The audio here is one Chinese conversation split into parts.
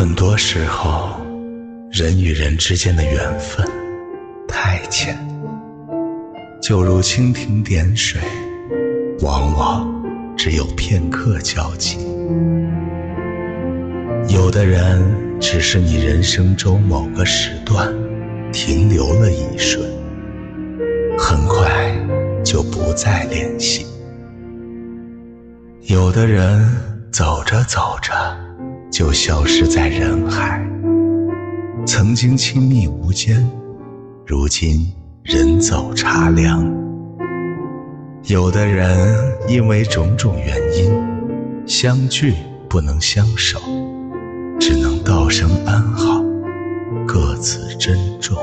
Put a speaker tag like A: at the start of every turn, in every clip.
A: 很多时候，人与人之间的缘分太浅，就如蜻蜓点水，往往只有片刻交集。有的人只是你人生中某个时段停留了一瞬，很快就不再联系。有的人走着走着就消失在人海，曾经亲密无间，如今人走茶凉。有的人因为种种原因相聚不能相守，只能道声安好，各自珍重。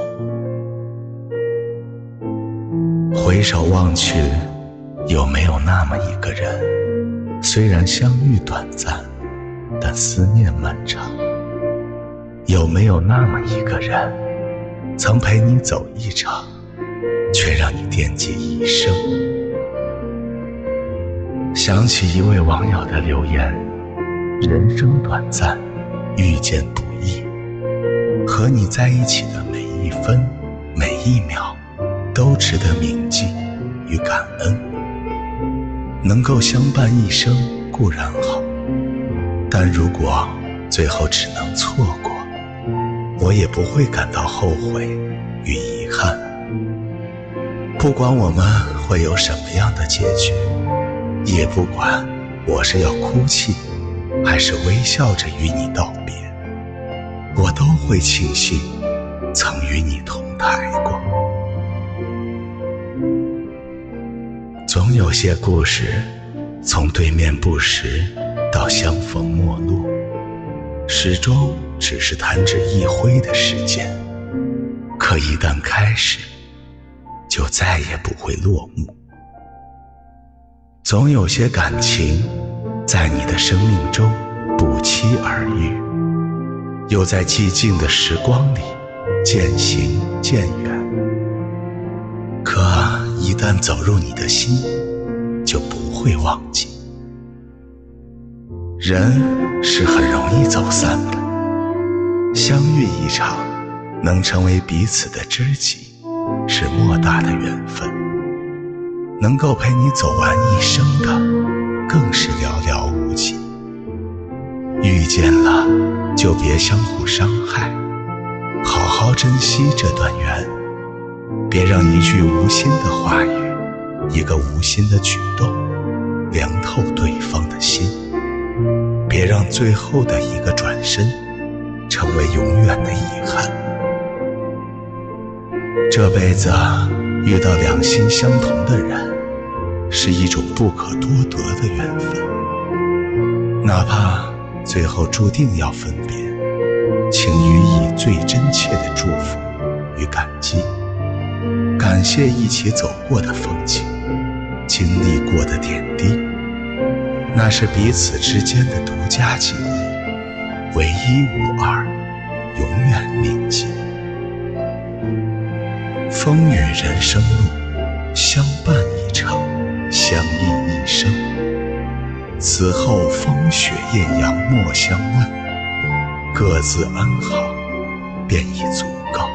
A: 回首望去，有没有那么一个人？虽然相遇短暂，但思念漫长。有没有那么一个人，曾陪你走一场，却让你惦记一生？想起一位网友的留言：人生短暂，遇见不易，和你在一起的每一分每一秒，都值得铭记与感恩。能够相伴一生固然好，但如果最后只能错过，我也不会感到后悔与遗憾。不管我们会有什么样的结局，也不管我是要哭泣，还是微笑着与你道别，我都会庆幸曾与你同台过。总有些故事，从对面不识到相逢陌，始终只是弹指一挥的时间。可一旦开始，就再也不会落幕。总有些感情，在你的生命中不期而遇，又在寂静的时光里渐行渐远。可一旦走入你的心，就不会忘记。人是很容易走散的，相遇一场，能成为彼此的知己，是莫大的缘分。能够陪你走完一生的，更是寥寥无几。遇见了，就别相互伤害，好好珍惜这段缘。别让一句无心的话语，一个无心的举动，凉透对。别让最后的一个转身，成为永远的遗憾。这辈子遇到两心相同的人，是一种不可多得的缘分。哪怕最后注定要分别，请予以最真切的祝福与感激。感谢一起走过的风景，经历过的点滴，那是彼此之间的独家记忆，唯一无二，永远铭记。风雨人生路，相伴一场，相依一生。此后风雪艳阳莫相问，各自安好，便已足够。